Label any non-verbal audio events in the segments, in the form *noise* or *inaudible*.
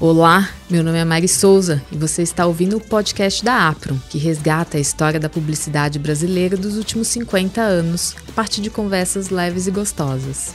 Olá, meu nome é Mari Souza e você está ouvindo o podcast da Apron, que resgata a história da publicidade brasileira dos últimos 50 anos, a partir de conversas leves e gostosas.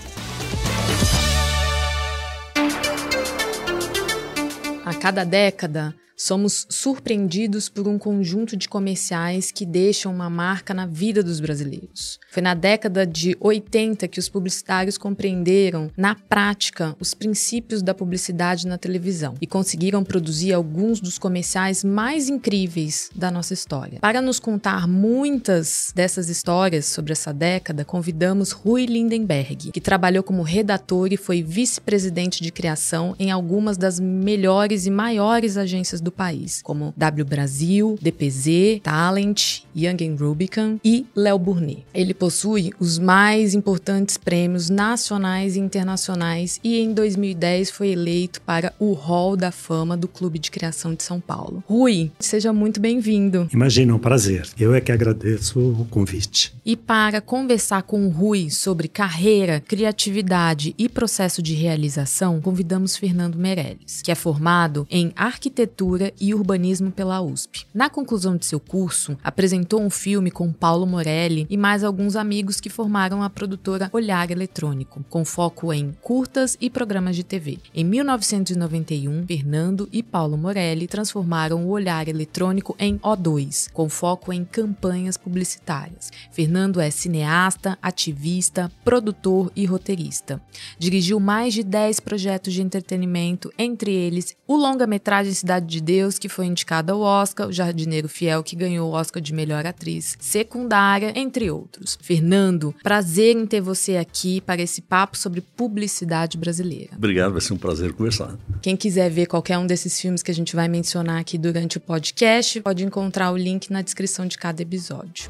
A cada década, somos surpreendidos por um conjunto de comerciais que deixam uma marca na vida dos brasileiros. Foi na década de 80 que os publicitários compreenderam, na prática, os princípios da publicidade na televisão e conseguiram produzir alguns dos comerciais mais incríveis da nossa história. Para nos contar muitas dessas histórias sobre essa década, convidamos Rui Lindenberg, que trabalhou como redator e foi vice-presidente de criação em algumas das melhores e maiores agências do país, como W Brasil, DPZ, Talent, Young Rubicon e Léo Burnet. Ele possui os mais importantes prêmios nacionais e internacionais e em 2010 foi eleito para o Hall da Fama do Clube de Criação de São Paulo. Rui, seja muito bem-vindo. Imagina, é um prazer. Eu é que agradeço o convite. E para conversar com o Rui sobre carreira, criatividade e processo de realização, convidamos Fernando Meirelles, que é formado em arquitetura e urbanismo pela USP. Na conclusão de seu curso, apresentou um filme com Paulo Morelli e mais alguns alguns amigos que formaram a produtora Olhar Eletrônico, com foco em curtas e programas de TV. Em 1991, Fernando e Paulo Morelli transformaram o Olhar Eletrônico em O2, com foco em campanhas publicitárias. Fernando é cineasta, ativista, produtor e roteirista. Dirigiu mais de 10 projetos de entretenimento, entre eles o longa-metragem Cidade de Deus, que foi indicado ao Oscar, O Jardineiro Fiel, que ganhou o Oscar de melhor atriz secundária, entre outros. Fernando, prazer em ter você aqui para esse papo sobre publicidade brasileira. Obrigado, vai ser um prazer conversar. Quem quiser ver qualquer um desses filmes que a gente vai mencionar aqui durante o podcast, pode encontrar o link na descrição de cada episódio.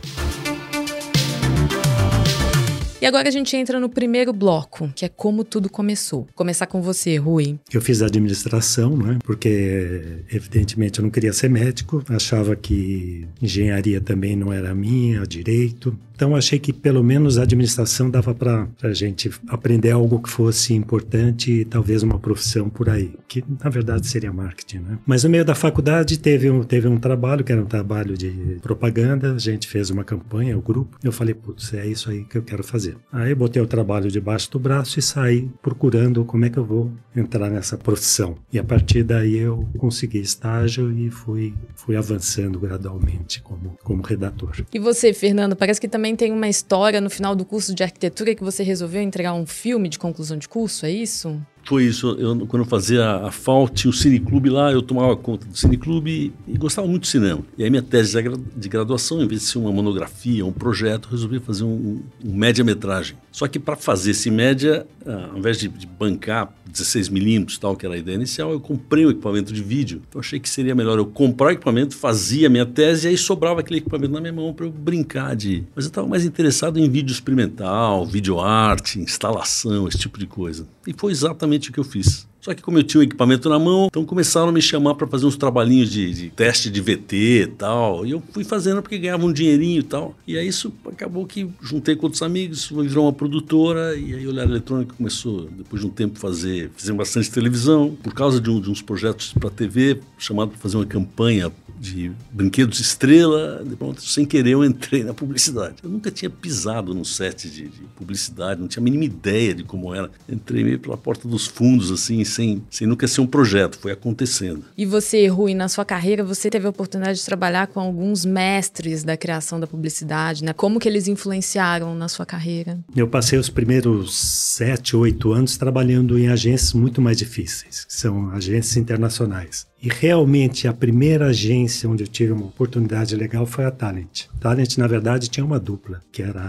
E agora a gente entra no primeiro bloco, que é como tudo começou. Começar com você, Rui. Eu fiz administração, né? Porque evidentemente eu não queria ser médico, achava que engenharia também não era minha, direito. Então achei que pelo menos a administração dava para a gente aprender algo que fosse importante e talvez uma profissão por aí, que na verdade seria marketing, né? Mas no meio da faculdade teve um, teve um trabalho que era um trabalho de propaganda, a gente fez uma campanha, o grupo. Eu falei, putz, é isso aí que eu quero fazer. Aí botei o trabalho debaixo do braço e saí procurando como é que eu vou entrar nessa profissão. E a partir daí eu consegui estágio e fui, fui avançando gradualmente como, como redator. E você, Fernando, parece que também tem uma história no final do curso de arquitetura que você resolveu entregar um filme de conclusão de curso, é isso? Foi isso. Eu, quando eu fazia a FAO, tinha o Cineclube lá, eu tomava conta do Cineclube e gostava muito de cinema. E aí minha tese de graduação, em vez de ser uma monografia, um projeto, resolvi fazer um, um média-metragem. Só que para fazer esse média, ah, ao invés de, de bancar 16 milímetros, tal, que era a ideia inicial, eu comprei o equipamento de vídeo. Então achei que seria melhor eu comprar o equipamento, fazia a minha tese e aí sobrava aquele equipamento na minha mão para eu brincar de... Mas eu estava mais interessado em vídeo experimental, vídeo arte, instalação, esse tipo de coisa. E foi exatamente o que eu fiz. Só que como eu tinha o equipamento na mão, então começaram a me chamar para fazer uns trabalhinhos de, de, teste de VT e tal. E eu fui fazendo porque ganhava um dinheirinho e tal. E aí isso acabou que juntei com outros amigos, virou uma produtora e aí o Olhar Eletrônico começou, depois de um tempo, fazer, fazer bastante televisão. Por causa de, um, de uns projetos para TV, chamado para fazer uma campanha de brinquedos estrela, de pronto, sem querer eu entrei na publicidade. Eu nunca tinha pisado num set de, de, publicidade, não tinha a mínima ideia de como era. Entrei meio pela porta dos fundos, assim, sem, sem nunca ser um projeto, foi acontecendo. E você, Rui, na sua carreira, você teve a oportunidade de trabalhar com alguns mestres da criação da publicidade, né? Como que eles influenciaram na sua carreira? Eu passei os primeiros sete, oito anos trabalhando em agências muito mais difíceis, que são agências internacionais. E realmente a primeira agência onde eu tive uma oportunidade legal foi a Talent. Talent, na verdade, tinha uma dupla, que era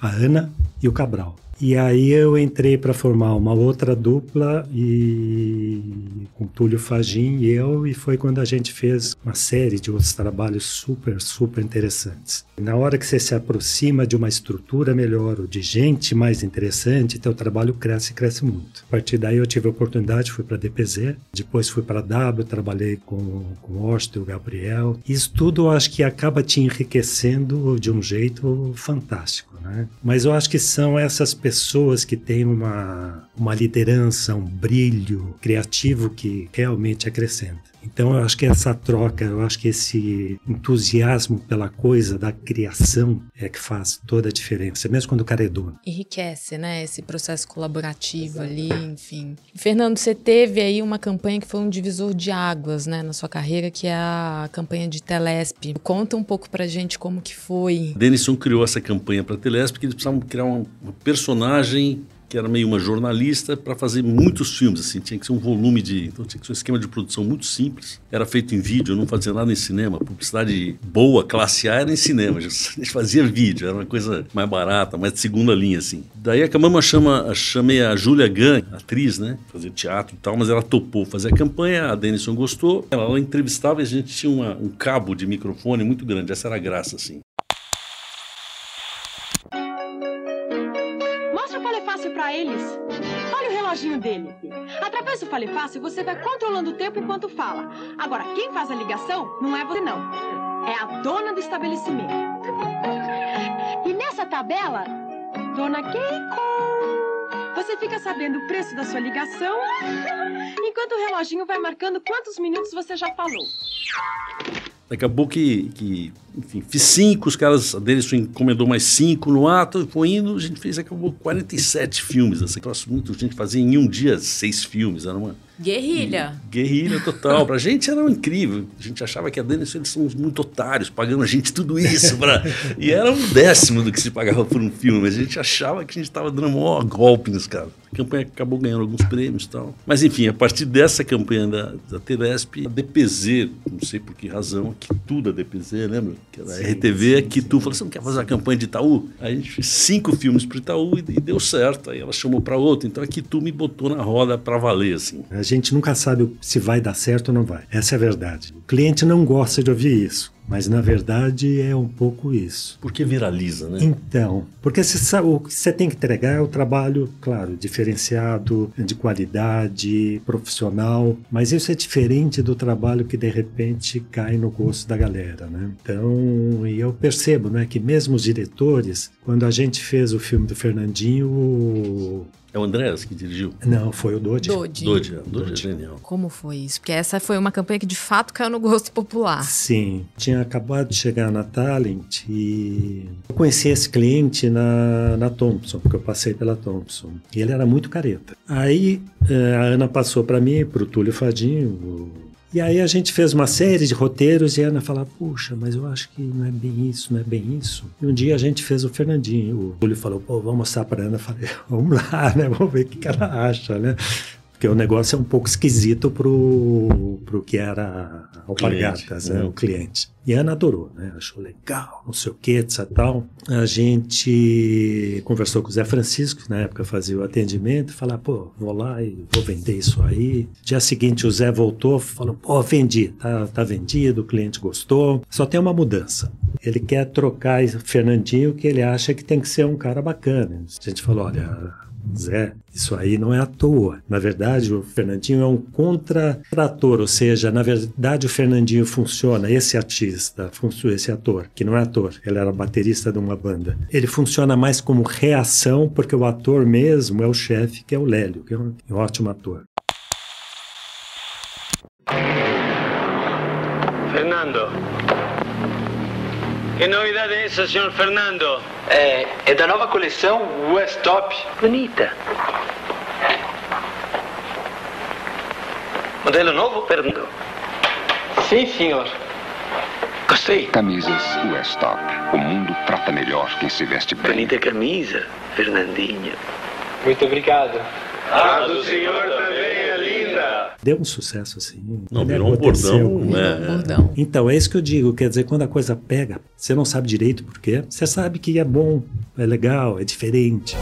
a Ana e o Cabral. E aí eu entrei para formar uma outra dupla e com Túlio Fagin e eu e foi quando a gente fez uma série de outros trabalhos super super interessantes. Na hora que você se aproxima de uma estrutura melhor ou de gente mais interessante, teu trabalho cresce e cresce muito. A partir daí eu tive a oportunidade, fui para a DPZ, depois fui para a W, trabalhei com, com o Austin, o Gabriel. Isso tudo eu acho que acaba te enriquecendo de um jeito fantástico. Né? Mas eu acho que são essas pessoas que têm uma, uma liderança, um brilho criativo que realmente acrescenta. Então eu acho que essa troca, eu acho que esse entusiasmo pela coisa da criação é que faz toda a diferença, mesmo quando o cara é dono. Enriquece, né, esse processo colaborativo ali, enfim. Fernando, você teve aí uma campanha que foi um divisor de águas, né, na sua carreira, que é a campanha de Telesp. Conta um pouco pra gente como que foi. Denison criou essa campanha para Telesp, porque eles precisavam criar um personagem que era meio uma jornalista, para fazer muitos filmes. Assim, tinha que ser um volume de. Então tinha que ser um esquema de produção muito simples. Era feito em vídeo, não fazia nada em cinema. Publicidade boa, classe A, era em cinema. *laughs* A gente fazia vídeo, era uma coisa mais barata, mais de segunda linha, assim. Daí a Camama chama, chamei a Julia Gunn, atriz, né? Fazer teatro e tal, mas ela topou fazer a campanha, a Denison gostou. Ela, ela entrevistava e a gente tinha uma, um cabo de microfone muito grande. Essa era a graça, assim. Fale Fácil, você vai controlando o tempo enquanto fala. Agora, quem faz a ligação não é você, não. É a dona do estabelecimento. E nessa tabela, Dona Keiko, você fica sabendo o preço da sua ligação, enquanto o reloginho vai marcando quantos minutos você já falou. Acabou que, que enfim, fiz cinco, os caras deles encomendou mais cinco no ato, foi indo, a gente fez, acabou 47 filmes. Assim, muito, a gente fazia em um dia seis filmes, era uma, Guerrilha. Guerrilha total. Pra gente era incrível. A gente achava que a Dennis eles são muito otários, pagando a gente tudo isso. Pra... *laughs* e era um décimo do que se pagava por um filme. A gente achava que a gente estava dando um maior golpe nos caras. A campanha acabou ganhando alguns prêmios e tal. Mas enfim, a partir dessa campanha da, da Telesp, a DPZ, não sei por que razão, que tudo a DPZ, lembra? Que era a RTV, que tu falou, você não quer fazer uma campanha de Itaú? Aí a gente fez cinco filmes para Itaú e, e, deu certo. Aí ela chamou para outro. Então aqui tu me botou na roda para valer, assim. A gente nunca sabe se vai dar certo ou não vai. Essa é a verdade. O cliente não gosta de ouvir isso. Mas na verdade é um pouco isso. Porque viraliza, né? Então, porque sabe, o que você tem que entregar é o trabalho, claro, diferenciado, de qualidade, profissional, mas isso é diferente do trabalho que de repente cai no gosto da galera, né? Então, e eu percebo, né, que mesmo os diretores, quando a gente fez o filme do Fernandinho, é o Andrés que dirigiu? Não, foi o Dodi. Dodi. Dodi, é, Dodi é genial. Como foi isso? Porque essa foi uma campanha que de fato caiu no gosto popular. Sim. Tinha acabado de chegar na Talent e eu conheci esse cliente na, na Thompson, porque eu passei pela Thompson. E ele era muito careta. Aí eh, a Ana passou para mim, para o Túlio Fadinho, e aí a gente fez uma série de roteiros e a Ana falava, puxa, mas eu acho que não é bem isso, não é bem isso. E um dia a gente fez o Fernandinho. O Túlio falou, pô, vamos mostrar para Ana. Eu falei, *laughs* vamos lá, né? Vamos ver o que ela acha, né? Porque o negócio é um pouco esquisito pro, pro que era Alpargatas, né, o cliente. E a Ana adorou, né? Achou legal, não sei o que, etc tal. A gente conversou com o Zé Francisco, na época fazia o atendimento, falar, pô, vou lá e vou vender isso aí. Dia seguinte o Zé voltou, falou, pô, vendi, tá, tá vendido, o cliente gostou. Só tem uma mudança. Ele quer trocar Fernandinho, que ele acha que tem que ser um cara bacana. A gente falou, olha, Zé, isso aí não é à toa. Na verdade, o Fernandinho é um contratrator, ou seja, na verdade o Fernandinho funciona, esse artista, esse ator, que não é ator, ele era baterista de uma banda. Ele funciona mais como reação, porque o ator mesmo é o chefe, que é o Lélio, que é um, ótimo ator. Che novità è essa, signor Fernando? É, é da nova coleção West Top. Bonita. Modelo novo, Fernando? Sim, senhor. Gostei. Camisas West Top. O mundo trata melhor quem se veste bem. Bonita camisa, Fernandinho. Muito obrigado. A do senhor também Deu um sucesso assim. Não, virou um bordão. É. bordão. Então, é isso que eu digo. Quer dizer, quando a coisa pega, você não sabe direito por quê. Você sabe que é bom, é legal, é diferente.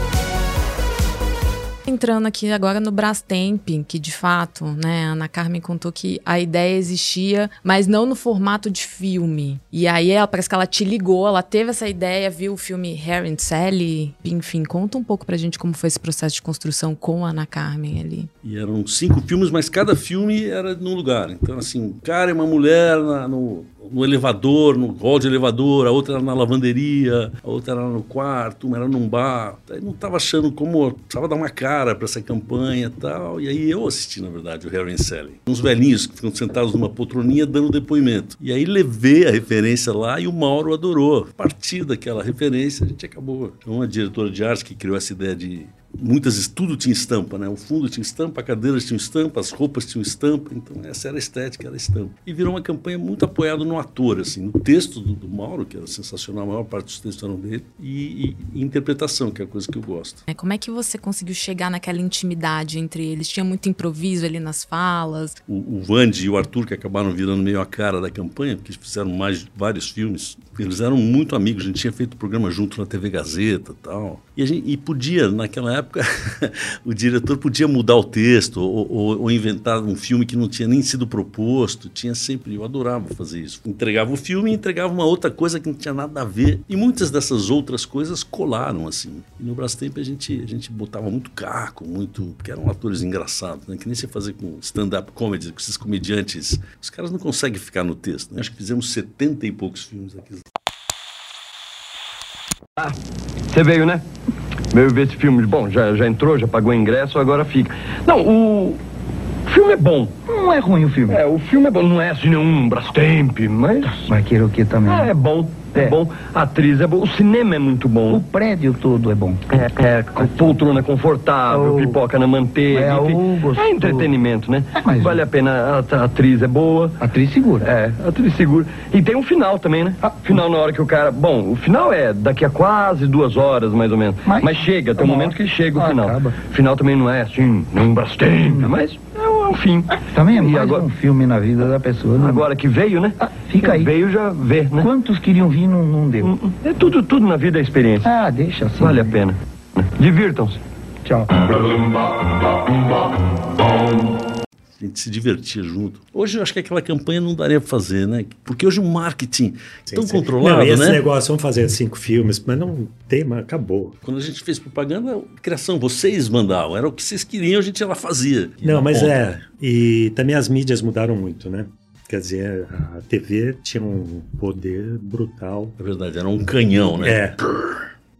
Entrando aqui agora no Brastemp, que de fato, né, a Ana Carmen contou que a ideia existia, mas não no formato de filme. E aí ela parece que ela te ligou, ela teve essa ideia, viu o filme Harry and Sally, enfim, conta um pouco pra gente como foi esse processo de construção com a Ana Carmen ali. E eram cinco filmes, mas cada filme era num lugar. Então, assim, um cara e uma mulher na- no, no elevador, no hall de elevador, a outra era na lavanderia, a outra era no quarto, uma era num bar. Aí não estava achando como precisava dar uma cara para essa campanha e tal. E aí eu assisti, na verdade, o Harry and Sally. Uns velhinhos que ficam sentados numa poltroninha dando depoimento. E aí levei a referência lá e o Mauro adorou. A partir daquela referência, a gente acabou. Então, uma diretora de arte que criou essa ideia de muitas tudo tinha estampa, né? O fundo tinha estampa, a cadeira tinha estampa, as roupas tinham estampa, então essa era a estética, era a estampa. E virou uma campanha muito apoiada no ator, assim, no texto do, do Mauro, que era sensacional, a maior parte dos textos eram dele, e, e, e interpretação, que é a coisa que eu gosto. É, como é que você conseguiu chegar naquela intimidade entre eles? Tinha muito improviso ali nas falas? O, o Vande e o Arthur, que acabaram virando meio a cara da campanha, porque fizeram mais vários filmes, eles eram muito amigos, a gente tinha feito programa junto na TV Gazeta e tal. E, a gente, e podia, naquela época, *laughs* o diretor podia mudar o texto ou, ou, ou, inventar um filme que não tinha nem sido proposto. Tinha sempre, eu adorava fazer isso. Entregava o filme e entregava uma outra coisa que não tinha nada a ver. E muitas dessas outras coisas colaram, assim. E no Brastemp a gente, a gente botava muito caco, muito. porque eram atores engraçados, né? Que nem você fazer com stand-up comedy, com esses comediantes. Os caras não conseguem ficar no texto. Né? Acho que fizemos 70 e poucos filmes aqui. Ah, você veio, né? Veio ver esse filme. Bom, já, já entrou, já pagou o ingresso, agora fica. Não, o filme é bom. Não é ruim o filme. É, o filme é bom. Não é assim nenhum Brastemp, mas... O que também? Ah, é bom. É. é. bom. A atriz é boa. O cinema é muito bom. O prédio todo é bom. É, é com poltrona confortável, oh. pipoca na manteiga. É, enfim, oh, é entretenimento, né? Mas, vale a pena. A, a, atriz é boa. A atriz segura. É, a atriz segura. E tem um final também, né? Ah, final na hora que o cara. Bom, o final é daqui a quase duas horas, mais ou menos. Mas, mas chega, tem um momento que chega o ah, final. Acaba. O final também não é assim, nem Brastemp, mas é um fim. Também é mais agora, um filme na vida da pessoa. Não... Agora que veio, né? Ah, fica aí. Veio já vê, né? Quantos queriam vir não, não deu? É tudo, tudo na vida é experiência. Ah, deixa assim. Vale a pena. Divirtam-se. Tchau. A gente se divertia junto. Hoje eu acho que aquela campanha não daria para fazer, né? Porque hoje o marketing sim, tão sim. controlado, não, esse né? negócio, vamos fazer cinco filmes, mas não tem, mas acabou. Quando a gente fez propaganda, criação, vocês mandavam, era o que vocês queriam, a gente ela fazia. Não, mas ponta. é, e também as mídias mudaram muito, né? Quer dizer, a TV tinha um poder brutal. É verdade, era um canhão, né? É.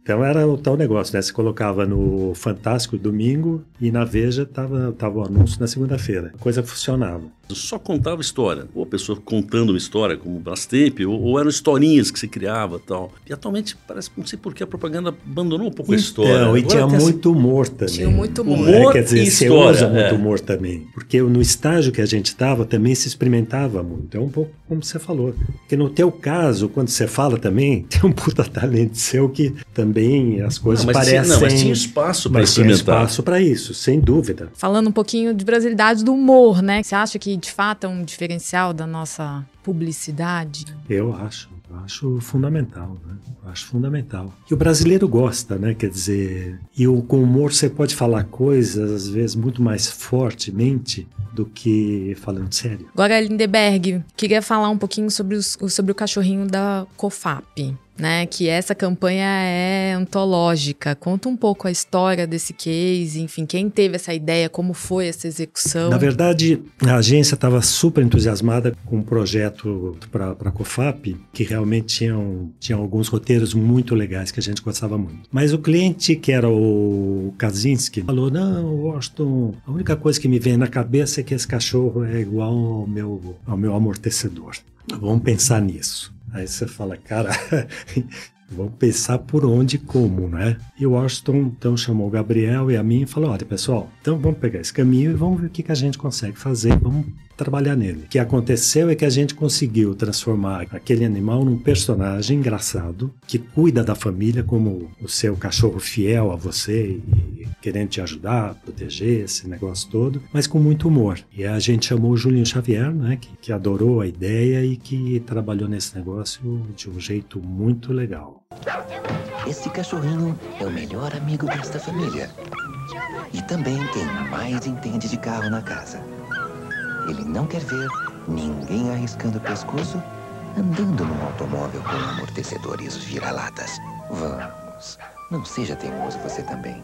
Então era o tal negócio, né? Você colocava no Fantástico domingo e na Veja tava, tava o anúncio na segunda-feira. A coisa funcionava. Só contava história. Ou a pessoa contando uma história, como o Brastemp, ou, ou, eram historinhas que você criava tal. E atualmente parece, não sei por que a propaganda abandonou um pouco então, a história. Não, e tinha muito humor também. Tinha muito humor. humor é, quer dizer, e você usa muito é. humor também. Porque no estágio que a gente estava também se experimentava muito. É um pouco como você falou. Porque no teu caso, quando você fala também, *laughs* tem um puta talento seu que também as coisas não, mas parecem... Tinha, não, mas tinha espaço para experimentar. Tinha espaço para isso, sem dúvida. Falando um pouquinho de brasilidade do humor, né? Você acha que de fato é um diferencial da nossa publicidade? Eu acho. Eu acho fundamental, né? Eu acho fundamental. E o brasileiro gosta, né? Quer dizer, e o, com humor você pode falar coisas, às vezes, muito mais fortemente do que falando sério. Agora, Lindeberg, queria falar um pouquinho sobre, os, sobre o cachorrinho da COFAP. Né, que essa campanha é antológica. Conta um pouco a história desse case, enfim, quem teve essa ideia, como foi essa execução. Na verdade, a agência estava super entusiasmada com um projeto para a COFAP, que realmente tinham, tinha alguns roteiros muito legais que a gente gostava muito. Mas o cliente, que era o Kaczynski, falou: Não, Washington, a única coisa que me vem na cabeça é que esse cachorro é igual ao meu, ao meu amortecedor. Vamos pensar nisso. Aí você fala, cara, *laughs* vamos pensar por onde e como, né? E o Washington então chamou o Gabriel e a mim e falou: olha, pessoal, então vamos pegar esse caminho e vamos ver o que, que a gente consegue fazer, vamos trabalhar nele. O que aconteceu é que a gente conseguiu transformar aquele animal num personagem engraçado que cuida da família como o seu cachorro fiel a você e querendo te ajudar, proteger esse negócio todo, mas com muito humor. E a gente chamou o Julinho Xavier, né, que, que adorou a ideia e que trabalhou nesse negócio de um jeito muito legal. Esse cachorrinho é o melhor amigo desta família. e também quem mais entende de carro na casa. Ele não quer ver ninguém arriscando o pescoço andando num automóvel com amortecedores vira-latas. Vamos, não seja teimoso você também.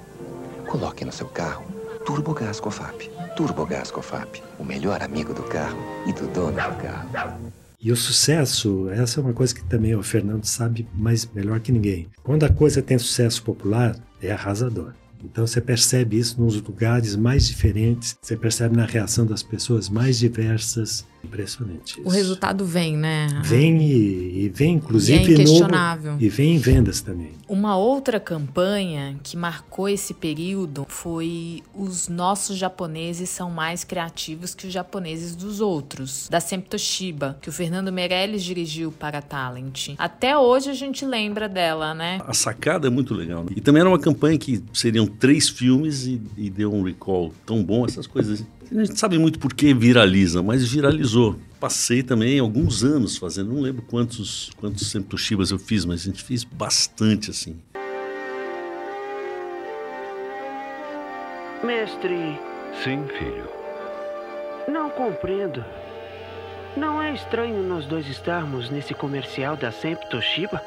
Coloque no seu carro Turbogás Cofap. Turbogás Cofap, o melhor amigo do carro e do dono do carro. E o sucesso, essa é uma coisa que também o Fernando sabe mais melhor que ninguém. Quando a coisa tem sucesso popular, é arrasador. Então você percebe isso nos lugares mais diferentes, você percebe na reação das pessoas mais diversas. Impressionante. Isso. O resultado vem, né? Vem e, e vem, inclusive, e é inquestionável. No, e vem em vendas também. Uma outra campanha que marcou esse período foi os nossos japoneses são mais criativos que os japoneses dos outros, da Sempre Toshiba, que o Fernando Meirelles dirigiu para a Talent. Até hoje a gente lembra dela, né? A sacada é muito legal. Né? E também era uma campanha que seriam três filmes e, e deu um recall tão bom, essas coisas a gente sabe muito por que viraliza, mas viralizou. Passei também alguns anos fazendo, não lembro quantos, quantos Toshibas eu fiz, mas a gente fez bastante assim. Mestre. Sim, filho. Não compreendo. Não é estranho nós dois estarmos nesse comercial da Sempre Toshiba?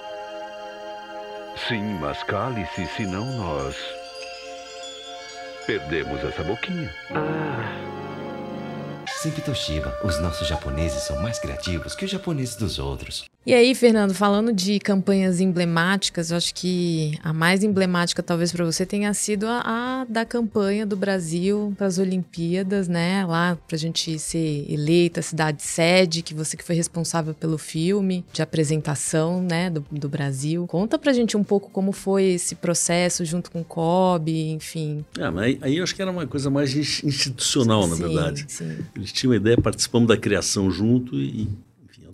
Sim, mas cale-se, senão nós perdemos essa boquinha. Ah. Sempre Toshiba, os nossos japoneses são mais criativos que os japoneses dos outros. E aí, Fernando, falando de campanhas emblemáticas, eu acho que a mais emblemática talvez para você tenha sido a, a, da campanha do Brasil para as Olimpíadas, né? Lá para a gente ser eleita cidade sede, que você que foi responsável pelo filme de apresentação, né, do, do Brasil. Conta pra gente um pouco como foi esse processo junto com o COB, enfim. Ah, mas aí, aí eu acho que era uma coisa mais institucional, na sim, verdade. Sim. Eles tinham uma ideia, participamos da criação junto e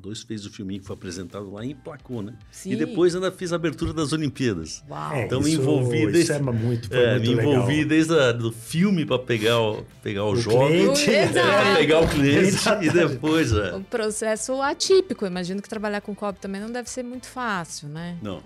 2 fez o filminho que foi apresentado lá e emplacou, né? Sim. E depois ainda fiz a abertura das Olimpíadas. Uau. É, então isso, me envolvi isso desde, é muito, foi é, muito me envolvi legal. desde a, do filme para pegar o, pegar o, O cliente. *laughs* é, pegar o cliente *laughs* e depois, é. Um processo atípico. Imagino que trabalhar com COB também não deve ser muito fácil, né? Não.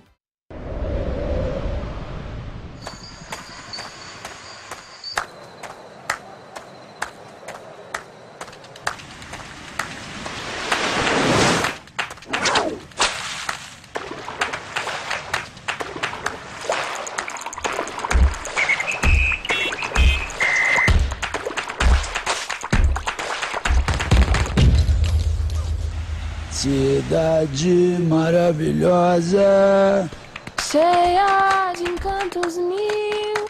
Cidade maravilhosa, cheia de encantos mil.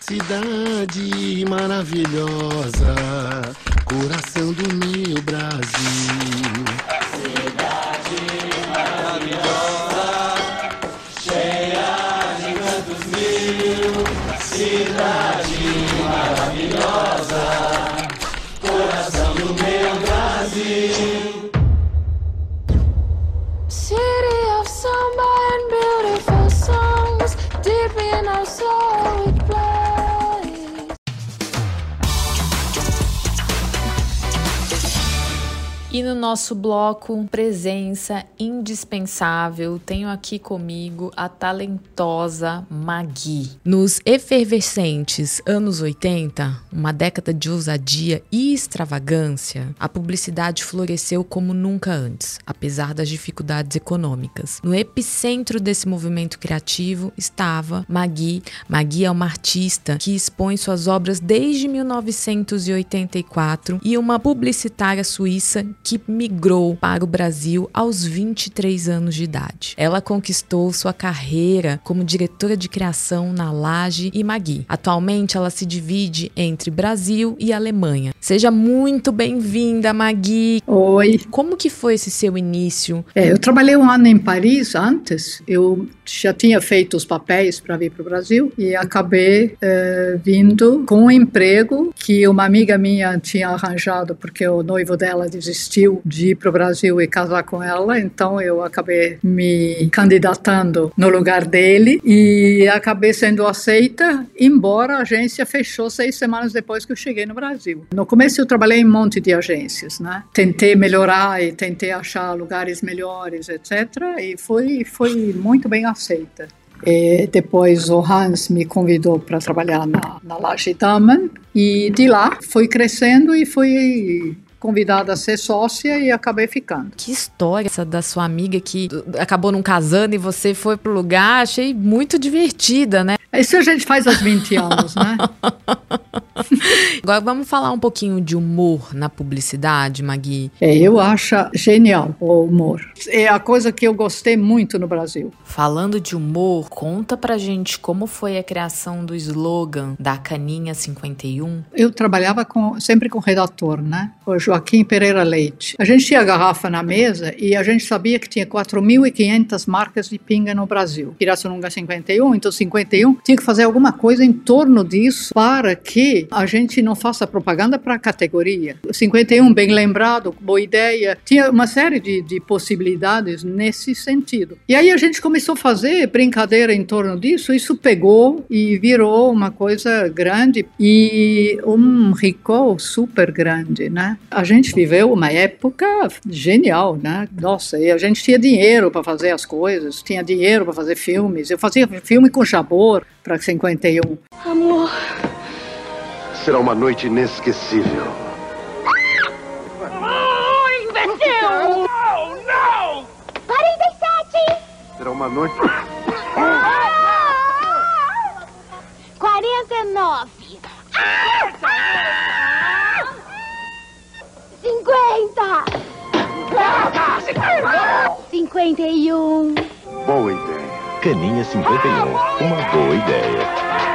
Cidade maravilhosa, coração do meu Brasil. No nosso bloco Presença Indispensável, tenho aqui comigo a talentosa Magui. Nos efervescentes anos 80, uma década de ousadia e extravagância, a publicidade floresceu como nunca antes, apesar das dificuldades econômicas. No epicentro desse movimento criativo estava Magui. Magui é uma artista que expõe suas obras desde 1984 e uma publicitária suíça que migrou para o Brasil aos 23 anos de idade. Ela conquistou sua carreira como diretora de criação na Laje e Magui. Atualmente ela se divide entre Brasil e Alemanha. Seja muito bem-vinda, Magui. Oi. Como que foi esse seu início? É, eu trabalhei um ano em Paris antes. Eu já tinha feito os papéis para vir para o Brasil e acabei é, vindo com um emprego que uma amiga minha tinha arranjado porque o noivo dela desistiu de ir para o Brasil e casar com ela. Então eu acabei me candidatando no lugar dele e acabei sendo aceita, embora a agência fechou seis semanas depois que eu cheguei no Brasil. No começo eu trabalhei em um monte de agências, né? Tentei melhorar e tentei achar lugares melhores, etc. E foi foi muito bem aceita. E depois o Hans me convidou para trabalhar na, na Laje Damen e de lá fui crescendo e fui convidada a ser sócia e acabei ficando. Que história essa da sua amiga que acabou não casando e você foi pro lugar, achei muito divertida, né? Isso a gente faz aos 20 anos, né? *laughs* Agora vamos falar um pouquinho de humor na publicidade, Magui. É, eu acho genial o humor. É a coisa que eu gostei muito no Brasil. Falando de humor, conta pra gente como foi a criação do slogan da Caninha 51. Eu trabalhava com, sempre com redator, né? O Joaquim Pereira Leite. A gente tinha a garrafa na mesa e a gente sabia que tinha 4.500 marcas de pinga no Brasil. Pirassununga 51, então 51 tinha que fazer alguma coisa em torno disso para que a gente não faça propaganda para a categoria. 51, bem lembrado, boa ideia. Tinha uma série de, de possibilidades nesse sentido. E aí a gente começou a fazer brincadeira em torno disso, isso pegou e virou uma coisa grande e um recall super grande, né? A gente viveu uma época genial, né? Nossa, e a gente tinha dinheiro para fazer as coisas, tinha dinheiro para fazer filmes. Eu fazia filme com Jabor para 51. Amor. Será uma noite inesquecível. Oh, imbecil! Não, não! 47! Será uma noite. 49! 50! 51! Boa ideia. Caninha 51, uma boa ideia.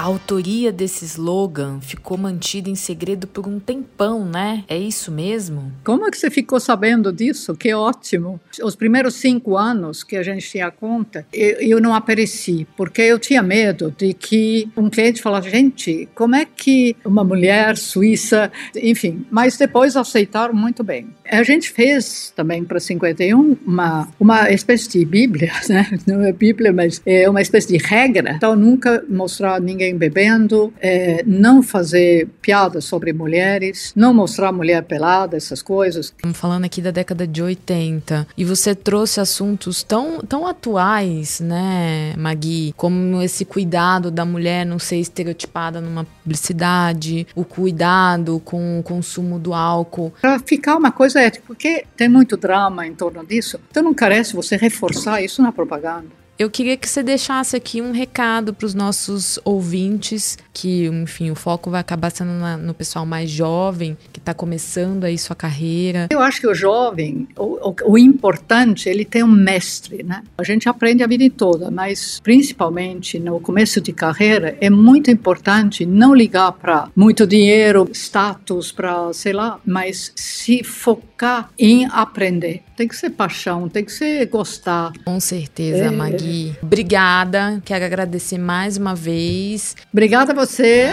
A autoria desse slogan ficou mantida em segredo por um tempão, né? É isso mesmo? Como é que você ficou sabendo disso? Que ótimo! Os primeiros cinco anos que a gente tinha conta, eu, não apareci, porque eu tinha medo de que um cliente falasse, gente, como é que uma mulher suíça, enfim, mas depois aceitaram muito bem. A gente fez também para 51 uma, uma espécie de bíblia, *laughs* né? Não é bíblia, mas é uma espécie de regra. Então, nunca mostrar ninguém bebendo, é, não fazer piadas sobre mulheres, não mostrar mulher pelada, essas coisas. Estamos falando aqui da década de 80 e você trouxe assuntos tão, tão atuais, né, Magui? Como esse cuidado da mulher não ser estereotipada numa publicidade, o cuidado com o consumo do álcool. Para ficar uma coisa ética, porque tem muito drama em torno disso, então não carece você reforçar isso na propaganda. Eu queria que você deixasse aqui um recado para os nossos ouvintes, que, enfim, o foco vai acabar sendo na, no pessoal mais jovem, que está começando aí sua carreira. Eu acho que o jovem, o, o, o, importante, ele tem um mestre, né? A gente aprende a vida toda, mas principalmente no começo de carreira, é muito importante não ligar para muito dinheiro, status, para, sei lá, mas se focar em aprender. Tem que ser paixão, tem que ser gostar. Com certeza, é, Magui. Obrigada, quero agradecer mais uma vez. Obrigada a você.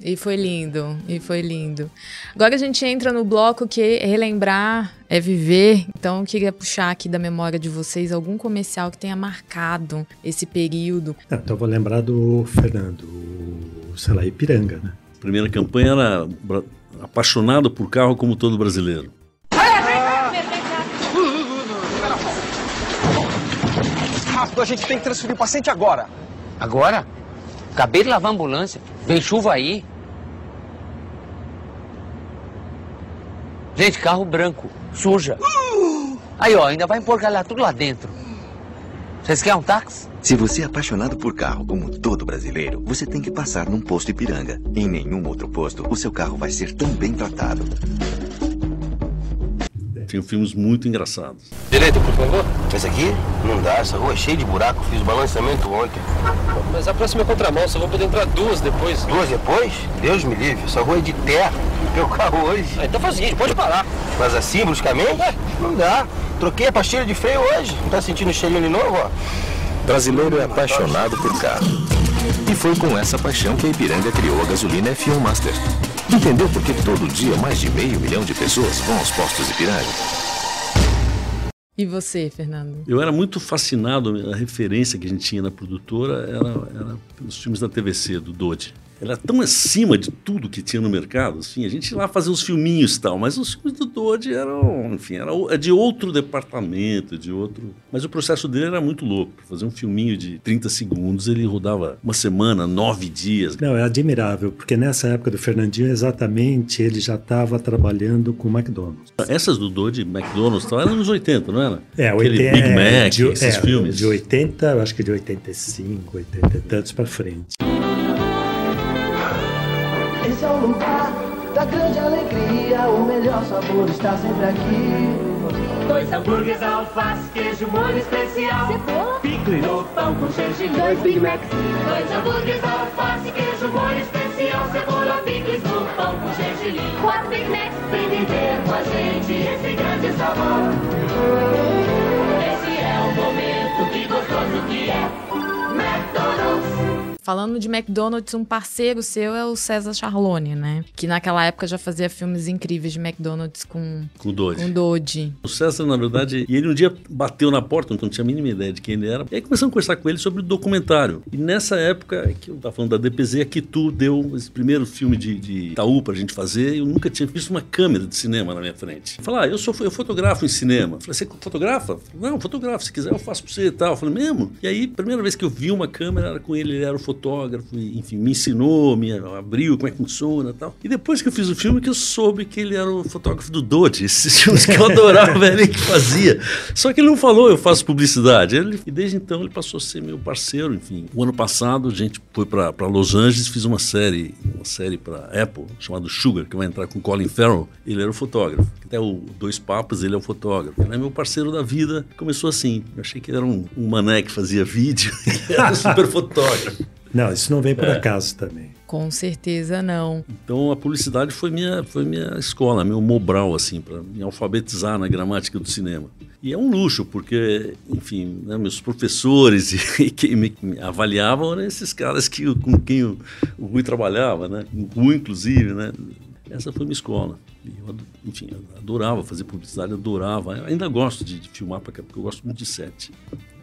E foi lindo, e foi lindo. Agora a gente entra no bloco que é relembrar é viver. Então eu queria puxar aqui da memória de vocês algum comercial que tenha marcado esse período. Então eu vou lembrar do Fernando, sei lá, Ipiranga, né? A primeira campanha era apaixonado por carro como todo brasileiro. rápido, a gente tem que transferir o paciente agora. Agora? Acabei de lavar a ambulância. Vem chuva aí. Gente, carro branco, suja. Aí, ó, ainda vai emporcalhar tudo lá dentro. Vocês querem um táxi? Se você é apaixonado por carro, como todo brasileiro, você tem que passar num posto Ipiranga. Em nenhum outro posto, o seu carro vai ser tão bem tratado. Tinha filmes muito engraçados. Direito, por favor. Esse aqui? Não dá, essa rua é cheia de buraco. Fiz o balanceamento ontem. Mas a próxima é contramão, só vou poder entrar duas depois. Duas depois? Deus me livre, essa rua é de terra. Meu carro hoje. Ah, então faz o seguinte, pode parar. Mas assim, bruscamente? É. Não dá. Troquei a pastilha de freio hoje. Não tá sentindo o cheirinho de novo, ó? Brasileiro é apaixonado por carro. E foi com essa paixão que a Ipiranga criou a gasolina F1 Master. Entendeu por que todo dia mais de meio milhão de pessoas vão aos postos Ipiranga? E você, Fernando? Eu era muito fascinado, a referência que a gente tinha na produtora era, era pelos filmes da TVC, do Dodi. Era tão acima de tudo que tinha no mercado, assim, a gente ia lá fazia uns filminhos e tal, mas os filmes do Dodge eram, enfim, era é de outro departamento, de outro... Mas o processo dele era muito louco. Pra fazer um filminho de 30 segundos, ele rodava uma semana, nove dias. Não, é admirável, porque nessa época do Fernandinho, exatamente, ele já estava trabalhando com o McDonald's. Essas do Dodge, McDonald's tal, eram nos 80, não era? É, Aquele 80, Big é, Mac, de, esses é, filmes. De 80, eu acho que de 85, 80 e tantos para frente. Da grande alegria. O melhor sabor está sempre aqui. Dois hambúrgueres, alface, queijo, molho especial. Cebola. Picles no pão com gergelim. Dois Big Macs. Dois hambúrgueres, alface, queijo, molho especial. Cebola, picles no pão com gergelim. Quatro Big Macs. Vem viver com a gente esse grande sabor. Falando de McDonald's, um parceiro seu é o César Charlone, né? Que naquela época já fazia filmes incríveis de McDonald's com, Com o Dodge. com Dodge. O César, na verdade, e ele um dia bateu na porta, então não tinha a mínima ideia de quem ele era. E aí começamos a conversar com ele sobre o documentário. E nessa época, que eu estava falando da DPZ, a Kitu deu esse primeiro filme de, de Itaú pra gente fazer. Eu nunca tinha visto uma câmera de cinema na minha frente. Falar, ah, eu sou eu fotografo em cinema. Eu Falei, você fotografa? Falei, Não, fotografo, se quiser eu faço pra você e tal. Eu falei, mesmo? E aí, primeira vez que eu vi uma câmera era com ele, ele era o fotógrafo, e, enfim, me ensinou, me abriu como é que funciona e tal. E depois que eu fiz o filme, que eu soube que ele era o fotógrafo do Dodge, esses *laughs* filmes que eu adorava, ele que fazia. Só que ele não falou, eu faço publicidade. Ele, e desde então ele passou a ser meu parceiro, enfim. O ano passado a gente foi para Los Angeles, fiz uma série, série para Apple, chamada Sugar, que vai entrar com Colin Farrell. Ele era o fotógrafo. Até o Dois Papas, ele é o fotógrafo. Ele é meu parceiro da vida. Começou assim. Eu achei que ele era um, um mané que fazia vídeo. *laughs* Ele era um super fotógrafo. Não, isso não vem por É. acaso também. Com certeza não. Então a publicidade foi minha, foi minha escola, meu Mobral, assim, para me alfabetizar na gramática do cinema. E é um luxo, porque, enfim, né, meus professores *laughs* e quem me avaliavam eram esses caras que, com quem o, o Rui trabalhava, né? O Rui, inclusive, né? Essa foi minha escola. Eu, enfim, eu adorava fazer publicidade, adorava. Eu ainda gosto de, de filmar, porque eu gosto muito de set.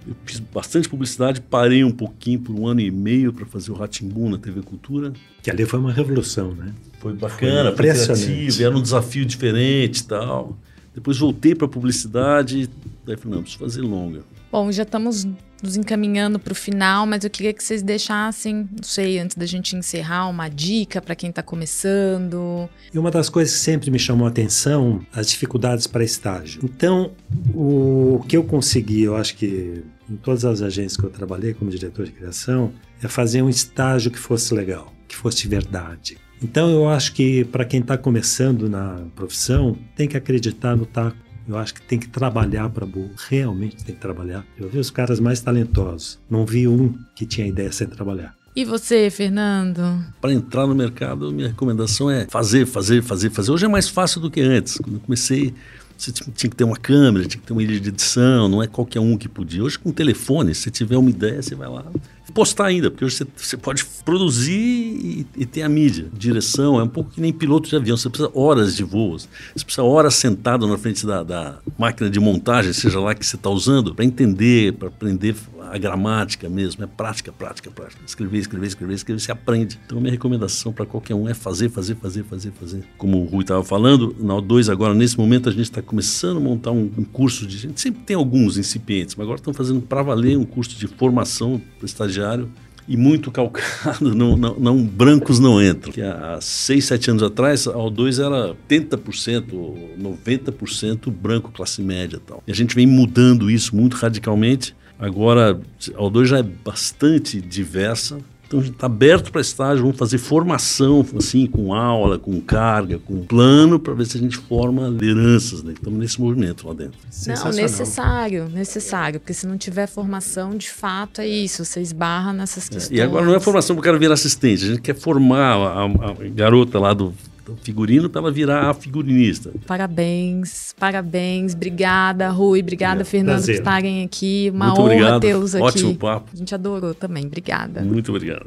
Eu fiz bastante publicidade, parei um pouquinho por um ano e meio para fazer o Ratimbu na TV Cultura. Que ali foi uma revolução, né? Foi bacana, foi criativo, era um desafio diferente e tal. Depois voltei para publicidade, daí falei, não, preciso fazer longa. Bom, já estamos nos encaminhando para o final, mas eu queria que vocês deixassem, não sei, antes da gente encerrar, uma dica para quem está começando. E uma das coisas que sempre me chamou a atenção, as dificuldades para estágio. Então, o que eu consegui, eu acho que em todas as agências que eu trabalhei como diretor de criação, é fazer um estágio que fosse legal, que fosse de verdade. Então, eu acho que para quem está começando na profissão, tem que acreditar no taco. Eu acho que tem que trabalhar para burro, realmente tem que trabalhar. Eu vi os caras mais talentosos, não vi um que tinha ideia sem trabalhar. E você, Fernando? Para entrar no mercado, minha recomendação é fazer, fazer, fazer, fazer. Hoje é mais fácil do que antes. Quando eu comecei, você tinha tinha que ter uma câmera, tinha que ter uma ilha de edição, não é qualquer um que podia. Hoje, com o telefone, se tiver uma ideia, você vai lá postar ainda, porque hoje você, você pode produzir e, e ter a mídia. Direção é um pouco que nem piloto de avião, você precisa horas de voos, você precisa horas sentado na frente da, da máquina de montagem, seja lá que você está usando, para entender, para aprender a gramática mesmo, é prática, prática, prática. Escrever, escrever, escrever, escrever, você aprende. Então, minha recomendação para qualquer um é fazer, fazer, fazer, fazer, fazer. Como o Rui estava falando, na O2 agora, nesse momento, a gente está começando a montar um, um curso de... A gente sempre tem alguns incipientes, mas agora estão fazendo para valer um curso de formação para estagiário e muito calcado, *laughs* não, não, não, brancos não entram. Que há 6, 7 anos atrás, a O2 era 80%, 90% branco classe média e tal. E a gente vem mudando isso muito radicalmente. Agora, a O2 já é bastante diversa, então a gente está aberto para estágio, vamos fazer formação, assim, com aula, com carga, com plano, para ver se a gente forma lideranças. Né? Estamos nesse movimento lá dentro. Não, necessário, necessário, porque se não tiver formação, de fato é isso, você esbarra nessas questões. E agora não é formação para o cara virar assistente, a gente quer formar a, a, a garota lá do figurino para ela virar a figurinista. Parabéns, parabéns, obrigada, Rui, obrigada, É, Fernando, prazer. por estarem aqui. Uma Muito honra tê-los aqui. Ótimo papo. A gente adorou também, obrigada. Muito obrigado.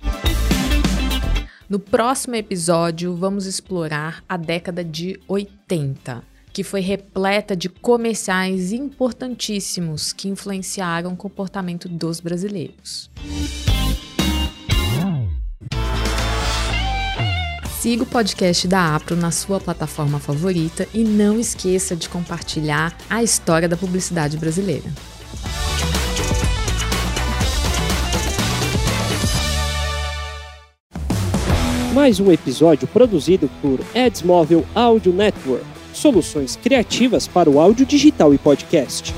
No próximo episódio, vamos explorar a década de 80, que foi repleta de comerciais importantíssimos que influenciaram o comportamento dos brasileiros. Siga o podcast da Apro na sua plataforma favorita e não esqueça de compartilhar a história da publicidade brasileira. Mais um episódio produzido por Adsmóvel Audio Network. Soluções criativas para o áudio digital e podcast.